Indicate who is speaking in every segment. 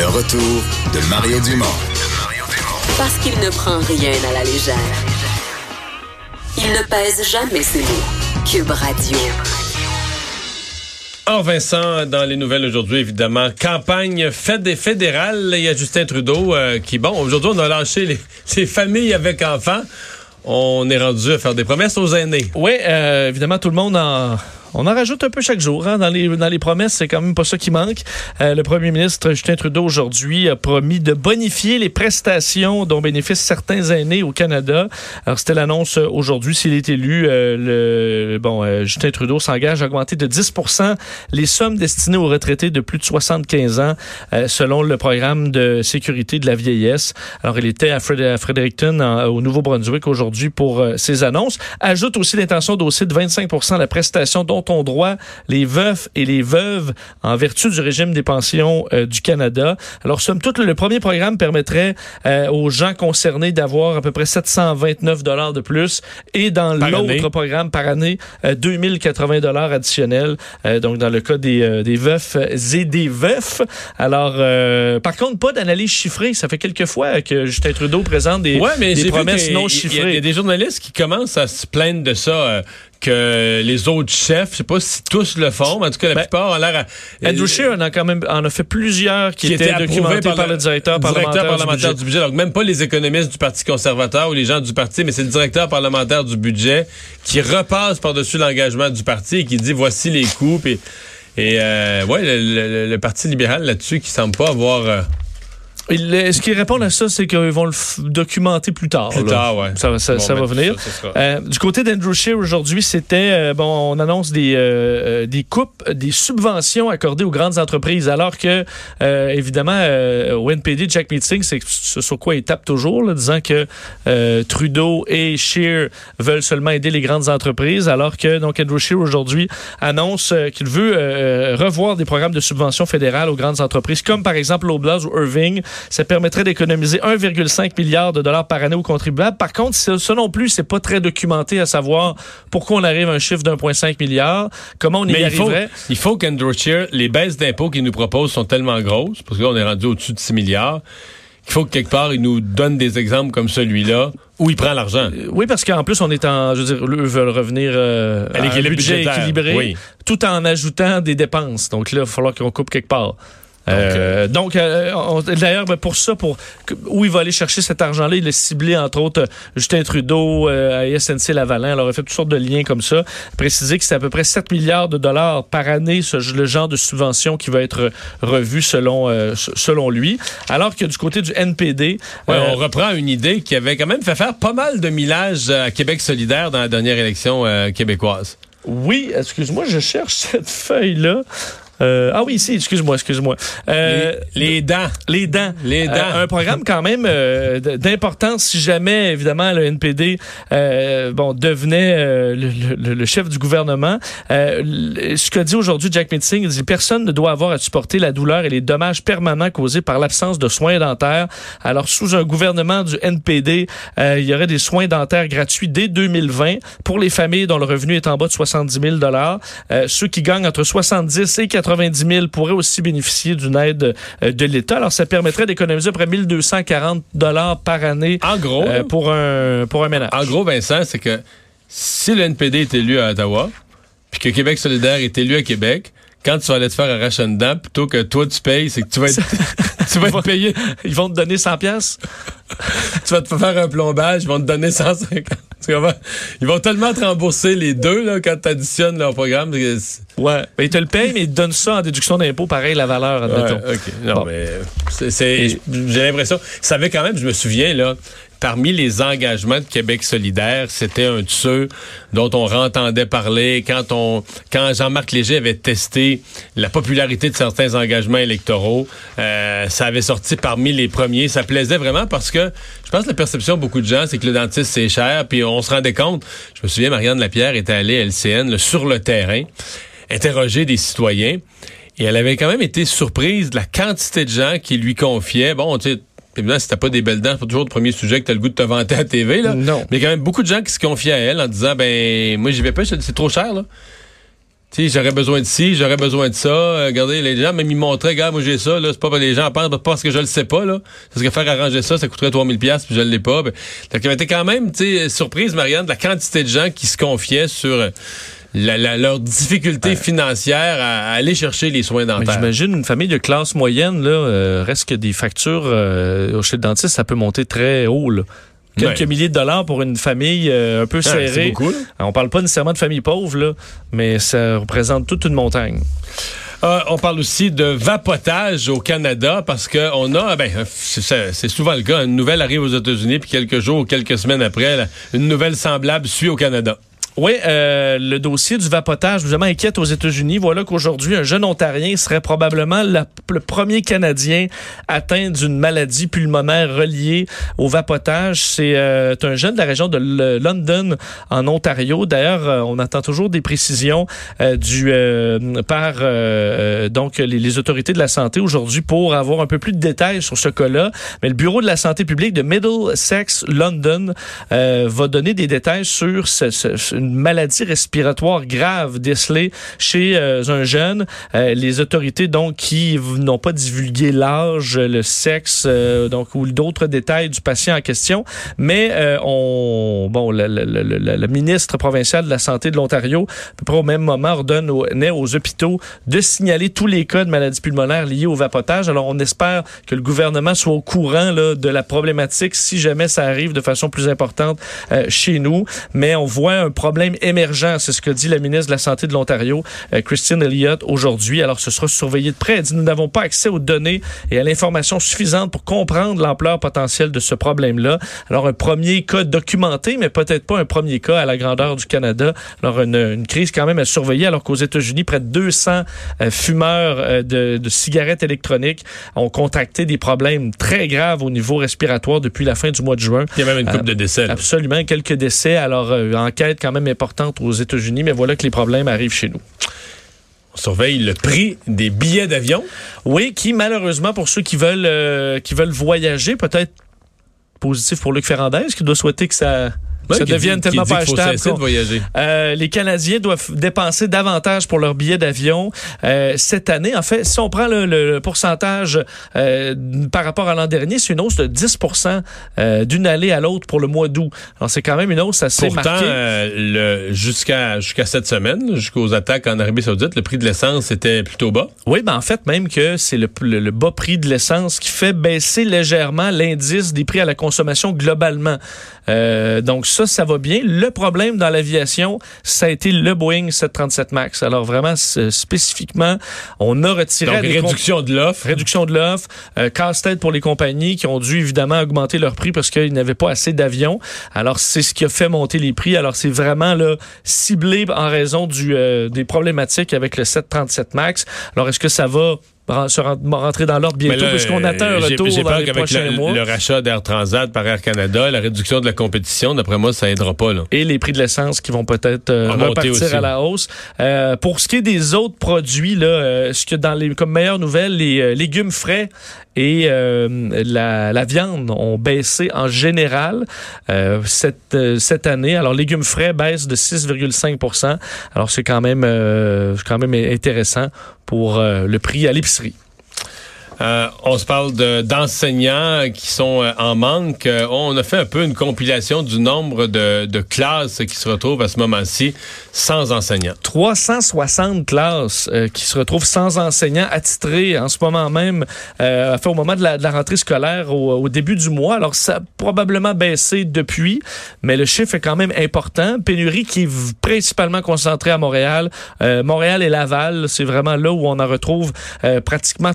Speaker 1: Le retour de Mario Dumont.
Speaker 2: Parce qu'il ne prend rien à la légère. Il ne pèse jamais ses mots. Cube Radio.
Speaker 3: Or, Vincent, dans les nouvelles aujourd'hui, évidemment, campagne fédérale. Il y a Justin Trudeau euh, qui, bon, aujourd'hui, on a lâché les, les familles avec enfants. On est rendu à faire des promesses aux aînés.
Speaker 4: Oui, euh, évidemment, tout le monde en on en rajoute un peu chaque jour. Hein, dans, les, dans les promesses, c'est quand même pas ça qui manque. Euh, le premier ministre Justin Trudeau aujourd'hui a promis de bonifier les prestations dont bénéficient certains aînés au Canada. Alors c'était l'annonce aujourd'hui. S'il est élu, euh, le, bon, euh, Justin Trudeau s'engage à augmenter de 10% les sommes destinées aux retraités de plus de 75 ans, selon le programme de sécurité de la vieillesse. Alors il était à, Fredericton, au Nouveau-Brunswick aujourd'hui pour ces annonces. Ajoute aussi l'intention d'aussi de 25% la prestation dont ont droit les veufs et les veuves en vertu du régime des pensions euh, du Canada. Alors, somme toute, le premier programme permettrait euh, aux gens concernés d'avoir à peu près 729 dollars de plus et dans l'autre programme par année, 2080 euh, dollars additionnels. donc, dans le cas des, des veufs et des veufs. Alors, par contre, pas d'analyse chiffrée. Ça fait quelques fois que Justin Trudeau présente des, des promesses non chiffrées.
Speaker 3: Il y, a des journalistes qui commencent à se plaindre de ça que les autres chefs, je sais pas si tous le font, mais en tout cas la ben, plupart ont l'air.
Speaker 4: À... Andrew Scheer en a quand même en a fait plusieurs qui, étaient, documentés par, le, directeur, parlementaire, du, budget.
Speaker 3: Donc même pas les économistes du Parti conservateur ou les gens du parti, mais c'est le directeur parlementaire du budget qui repasse par-dessus l'engagement du parti et qui dit voici les coupes et et euh, ouais le, Parti libéral là-dessus qui semble pas avoir euh,
Speaker 4: ce qu'ils répondent à ça, c'est qu'ils vont le documenter plus tard.
Speaker 3: Plus tard, ouais.
Speaker 4: Ça, ça, ça va ben, venir. euh, du côté d'Andrew Scheer aujourd'hui, c'était euh, bon, on annonce des euh, des coupes, des subventions accordées aux grandes entreprises, alors que euh, évidemment au NPD, Jack Meeting, c'est ce sur quoi il tape toujours, là, disant que Trudeau et Scheer veulent seulement aider les grandes entreprises, alors que donc Andrew Scheer aujourd'hui annonce qu'il veut revoir des programmes de subventions fédérales aux grandes entreprises, comme par exemple Loblaws ou Irving. Ça permettrait d'économiser 1,5 milliard de dollars par année aux contribuables. Par contre, ça non plus, c'est pas très documenté à savoir pourquoi on arrive à un chiffre d'1,5 milliard, comment on y arriverait.
Speaker 3: Il faut, il faut les baisses d'impôts qu'il nous propose sont tellement grosses, parce que là, on est rendu au-dessus de 6 milliards, qu'il faut que quelque part, il nous donne des exemples comme celui-là où il prend l'argent.
Speaker 4: Euh, oui, parce qu'en plus, on est en, je veux dire, eux veulent revenir euh, à, un budget équilibré, tout en ajoutant des dépenses. Donc là, il va falloir qu'on coupe quelque part. Euh, donc, euh, d'ailleurs, ben, pour ça, pour où il va aller chercher cet argent-là, il a ciblé, entre autres, Justin Trudeau, euh, à SNC Lavalin. Alors, il a fait toutes sortes de liens comme ça. Préciser que c'est à peu près 7 milliards de dollars par année, ce, le genre de subvention qui va être revu selon, selon lui. Alors que du côté du NPD...
Speaker 3: on reprend une idée qui avait quand même fait faire pas mal de millage à Québec solidaire dans la dernière élection québécoise.
Speaker 4: Oui, excuse-moi, je cherche cette feuille-là. Euh, ah oui, si, excuse-moi, excuse-moi.
Speaker 3: Euh, les, dents.
Speaker 4: Les dents.
Speaker 3: Les dents.
Speaker 4: Euh, un programme quand même d'importance si jamais, évidemment, le NPD bon, devenait le, chef du gouvernement. ce qu'a dit aujourd'hui Jack Metzing, il dit personne ne doit avoir à supporter la douleur et les dommages permanents causés par l'absence de soins dentaires. Alors, sous un gouvernement du NPD, il y aurait des soins dentaires gratuits dès 2020 pour les familles dont le revenu est en bas de 70 000 Ceux qui gagnent entre 70 et 80 90 000 pourraient aussi bénéficier d'une aide euh, de l'État. Alors, ça permettrait d'économiser à peu près 1240 dollars par année
Speaker 3: en gros, euh,
Speaker 4: pour, un, pour un ménage.
Speaker 3: En gros, Vincent, c'est que si le NPD est élu à Ottawa, puis que Québec solidaire est élu à Québec, quand tu vas aller te faire arracher une dent, plutôt que toi tu payes, c'est que tu vas être, tu vas être payé.
Speaker 4: Ils vont te donner 100 pièces.
Speaker 3: tu vas te faire un plombage, ils vont te donner 150. Ils vont tellement te rembourser les deux là, quand tu additionnes leur programme.
Speaker 4: Ouais. Ben, ils te le payent, mais ils te donnent ça en déduction d'impôt, pareil, la valeur, admettons.
Speaker 3: Ouais, OK. Non, mais c'est, j'ai l'impression. Ça avait quand même, je me souviens, là, parmi les engagements de Québec solidaire, c'était un de ceux dont on entendait parler quand on quand Jean-Marc Léger avait testé la popularité de certains engagements électoraux. Euh, ça avait sorti parmi les premiers. Ça plaisait vraiment parce que je pense que la perception de beaucoup de gens, c'est que le dentiste, c'est cher. Puis on se rendait compte, je me souviens, Marianne Lapierre était allée à LCN sur le terrain, interroger des citoyens. Et elle avait quand même été surprise de la quantité de gens qui lui confiaient, bon, tu sais, Évidemment, si t'as pas des belles dents, c'est pas toujours le premier sujet que t'as le goût de te vanter à TV, là.
Speaker 4: Non.
Speaker 3: Mais il y a quand même beaucoup de gens qui se confient à elle en disant, ben, moi, j'y vais pas, c'est trop cher, là. tu j'aurais besoin de ci, j'aurais besoin de ça. Euh, regardez, les gens, même ils montraient, gars, moi j'ai ça, là, c'est pas les gens pensent parce que je le sais pas, là. Parce que faire arranger ça, ça coûterait 3000 pièces puis je l'ai pas. Ben, donc, quand même, tu surprise, Marianne, de la quantité de gens qui se confiaient sur euh, la, leur difficulté financière à, aller chercher les soins dentaires.
Speaker 4: J'imagine une famille de classe moyenne, là, euh, reste que des factures euh, chez le dentiste, ça peut monter très haut, là quelques milliers de dollars pour une famille euh, un peu serrée. On parle pas nécessairement de famille pauvre, là, mais ça représente toute une montagne.
Speaker 3: Euh, on parle aussi de vapotage au Canada parce que on a, ben, c'est souvent le cas, une nouvelle arrive aux États-Unis puis quelques jours ou quelques semaines après, une nouvelle semblable suit au Canada.
Speaker 4: Oui, euh, le dossier du vapotage vraiment inquiète aux États-Unis. Voilà qu'aujourd'hui, un jeune Ontarien serait probablement le premier Canadien atteint d'une maladie pulmonaire reliée au vapotage. C'est euh, un jeune de la région de London, en Ontario. D'ailleurs, euh, on attend toujours des précisions du par donc les, les, autorités de la santé aujourd'hui pour avoir un peu plus de détails sur ce cas-là. Mais le bureau de la santé publique de Middlesex London va donner des détails sur ce, ce, une maladie respiratoire grave décelée chez euh, un jeune. Euh, les autorités donc qui n'ont pas divulgué l'âge, le sexe, euh, donc ou d'autres détails du patient en question, mais on bon le, ministre provincial de la santé de l'Ontario, à peu près au même moment, ordonne aux, aux hôpitaux de signaler tous les cas de maladies pulmonaires liées au vapotage. Alors on espère que le gouvernement soit au courant là, de la problématique si jamais ça arrive de façon plus importante chez nous, mais on voit un problème problème émergent. C'est ce que dit la ministre de la Santé de l'Ontario, euh, Christine Elliott, aujourd'hui. Alors, ce sera surveillé de près. Elle dit, nous n'avons pas accès aux données et à l'information suffisante pour comprendre l'ampleur potentielle de ce problème-là. Alors, un premier cas documenté, mais peut-être pas un premier cas à la grandeur du Canada. Alors, une, crise quand même à surveiller, alors qu'aux États-Unis, près de 200 euh, fumeurs euh, de, cigarettes électroniques ont contracté des problèmes très graves au niveau respiratoire depuis la fin du mois de juin.
Speaker 3: Il y a même une coupe de décès.
Speaker 4: Absolument, quelques décès. Alors, enquête quand même importante aux États-Unis, mais voilà que les problèmes arrivent chez nous.
Speaker 3: On surveille le prix des billets d'avion.
Speaker 4: Oui, qui malheureusement pour ceux qui veulent euh, qui veulent voyager, peut-être positif pour Luc Ferrandez, qui doit souhaiter que ça ça devient tellement pas achetable. Euh, les Canadiens doivent dépenser davantage pour leurs billets d'avion euh, cette année. En fait, si on prend le, pourcentage euh, par rapport à l'an dernier, c'est une hausse de 10% euh, d'une allée à l'autre pour le mois d'août. Alors, c'est quand même une hausse assez
Speaker 3: Pourtant,
Speaker 4: marquée.
Speaker 3: Jusqu'à jusqu'à cette semaine, jusqu'aux attaques en Arabie saoudite, le prix de l'essence était plutôt bas.
Speaker 4: Oui, ben en fait, même que c'est le, le, bas prix de l'essence qui fait baisser légèrement l'indice des prix à la consommation globalement. donc, ça, ça va bien. Le problème dans l'aviation, ça a été le Boeing 737 MAX. Alors vraiment, spécifiquement, on a retiré...
Speaker 3: Donc, réduction de l'offre.
Speaker 4: Réduction de l'offre. Euh, casse-tête pour les compagnies qui ont dû évidemment augmenter leur prix parce qu'ils n'avaient pas assez d'avions. Alors, c'est ce qui a fait monter les prix. Alors, c'est vraiment là, ciblé en raison du, euh, des problématiques avec le 737 MAX. Alors, est-ce que ça va se rentrer dans l'ordre bientôt, puisqu'on attend un retour dans les prochains
Speaker 3: le,
Speaker 4: mois.
Speaker 3: Le rachat d'Air Transat par Air Canada, la réduction de la compétition, d'après moi, ça aidera pas. Là.
Speaker 4: Et les prix de l'essence qui vont peut-être euh, repartir à la hausse. Euh, pour ce qui est des autres produits, là, euh, ce que dans les comme meilleure nouvelle, les légumes frais et la, la, viande ont baissé en général cette, cette année. Alors, légumes frais baissent de 6,5% Alors, c'est quand même quand même intéressant pour le prix à l'épicerie.
Speaker 3: Euh, on se parle d'enseignants qui sont euh, en manque. Euh, on a fait un peu une compilation du nombre de, de classes qui se retrouvent à ce moment-ci sans enseignants.
Speaker 4: 360 classes qui se retrouvent sans enseignants attitrés en ce moment même, fait au moment de la, de la rentrée scolaire au, au, début du mois. Alors ça a probablement baissé depuis, mais le chiffre est quand même important. Pénurie qui est principalement concentrée à Montréal. Montréal et Laval, c'est vraiment là où on en retrouve pratiquement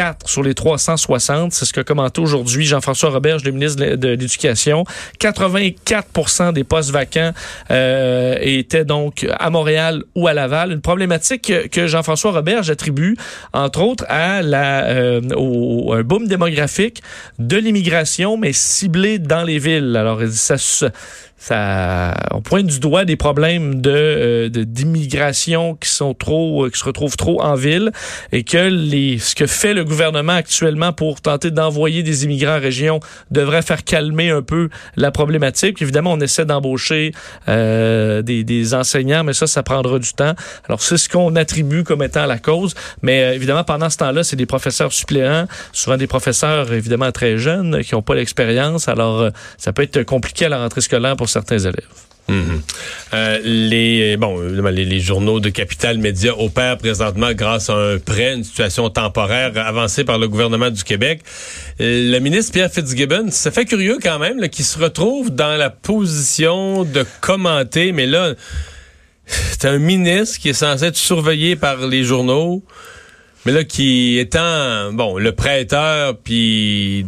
Speaker 4: 304 sur les 360. C'est ce que commenté aujourd'hui Jean-François Roberge, le ministre de l'Éducation. 84% des postes vacants euh, étaient donc à Montréal ou à Laval. Une problématique que, Jean-François Roberge attribue, entre autres, à euh, un boom démographique de l'immigration, mais ciblé dans les villes. Alors, ça ça, on pointe du doigt des problèmes de d'immigration qui sont trop, qui se retrouvent trop en ville et que les, ce que fait le gouvernement actuellement pour tenter d'envoyer des immigrants en région devrait faire calmer un peu la problématique. Évidemment, on essaie d'embaucher des, des enseignants, mais ça, ça prendra du temps. Alors, c'est ce qu'on attribue comme étant la cause. Mais euh, évidemment, pendant ce temps-là, c'est des professeurs suppléants, souvent des professeurs évidemment très jeunes qui n'ont pas l'expérience. Alors, euh, ça peut être compliqué à la rentrée scolaire pour certains élèves.
Speaker 3: Mhm. Euh, les bon journaux de Capital Média opèrent présentement grâce à un prêt, une situation temporaire avancée par le gouvernement du Québec. le ministre Pierre Fitzgibbon, ça fait curieux quand même qu'il se retrouve dans la position de commenter, mais là c'est un ministre qui est censé être surveillé par les journaux, mais là qui étant bon le prêteur puis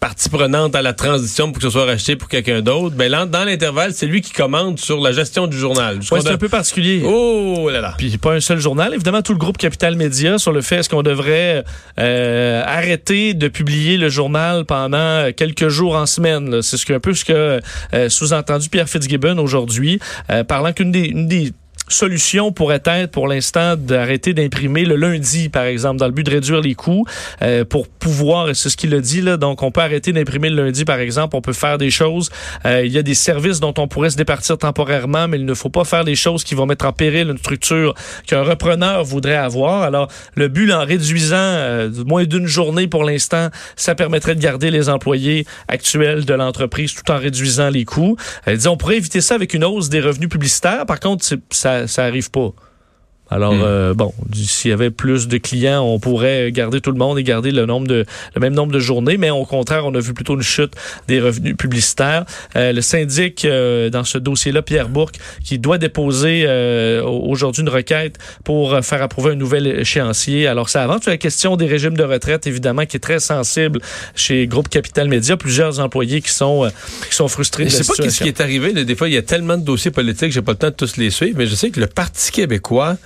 Speaker 3: partie prenante à la transition pour que ce soit racheté pour quelqu'un d'autre, ben là, dans l'intervalle, c'est lui qui commande sur la gestion du journal.
Speaker 4: Ouais, c'est un peu particulier.
Speaker 3: Oh là là.
Speaker 4: Puis pas un seul journal, évidemment tout le groupe Capital Média sur le fait est-ce qu'on devrait euh, arrêter de publier le journal pendant quelques jours en semaine. C'est ce que un peu ce que euh, sous-entendu Pierre Fitzgibbon aujourd'hui, euh, parlant qu'une des, une des solution pourrait être pour l'instant d'arrêter d'imprimer le lundi, par exemple, dans le but de réduire les coûts euh, pour pouvoir, c'est ce qu'il a dit là, donc on peut arrêter d'imprimer le lundi, par exemple, on peut faire des choses. Euh, il y a des services dont on pourrait se départir temporairement, mais il ne faut pas faire des choses qui vont mettre en péril une structure qu'un repreneur voudrait avoir. Alors, le but, en réduisant euh, moins d'une journée pour l'instant, ça permettrait de garder les employés actuels de l'entreprise tout en réduisant les coûts. Euh, on pourrait éviter ça avec une hausse des revenus publicitaires. Par contre, ça ça, arrive pas. Alors, hmm. euh, bon, s'il y avait plus de clients, on pourrait garder tout le monde et garder le nombre de le même nombre de journées, mais au contraire, on a vu plutôt une chute des revenus publicitaires. Euh, le syndic euh, dans ce dossier-là, Pierre Bourque, qui doit déposer aujourd'hui une requête pour faire approuver un nouvel échéancier. Alors, ça avance sur la question des régimes de retraite, évidemment, qui est très sensible chez Groupe Capital Média. Plusieurs employés qui sont qui sont frustrés.
Speaker 3: Je sais pas ce qui est arrivé. Des fois, il y a tellement de dossiers politiques, j'ai pas le temps de tous les suivre, mais je sais que le Parti québécois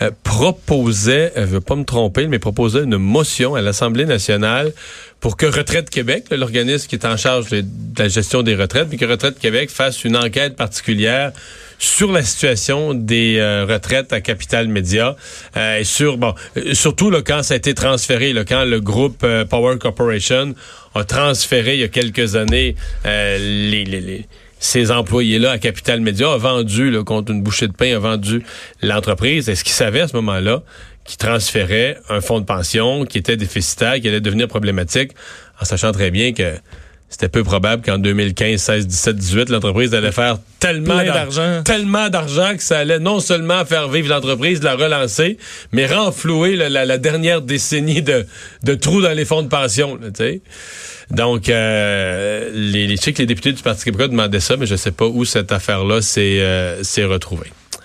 Speaker 3: euh, proposait, euh, je ne veux pas me tromper, mais proposait une motion à l'Assemblée nationale pour que Retraite Québec, l'organisme qui est en charge de, la gestion des retraites, mais que Retraite Québec fasse une enquête particulière sur la situation des euh, retraites à Capital Média et sur bon surtout là, quand ça a été transféré là, quand le groupe Power Corporation a transféré il y a quelques années les, les, les ces employés-là à Capital Média a vendu, là, contre une bouchée de pain, a vendu l'entreprise. Est-ce qu'ils savaient à ce moment-là qu'ils transféraient un fonds de pension qui était déficitaire, qui allait devenir problématique, en sachant très bien que c'était peu probable qu'en 2015, 16, 17, 18, l'entreprise allait faire tellement d'argent, tellement d'argent que ça allait non seulement faire vivre l'entreprise, la relancer, mais renflouer la, dernière décennie de, de trous dans les fonds de pension. Donc, euh, les, je sais que les députés du Parti québécois demandaient ça, mais je ne sais pas où cette affaire-là s'est euh, retrouvée.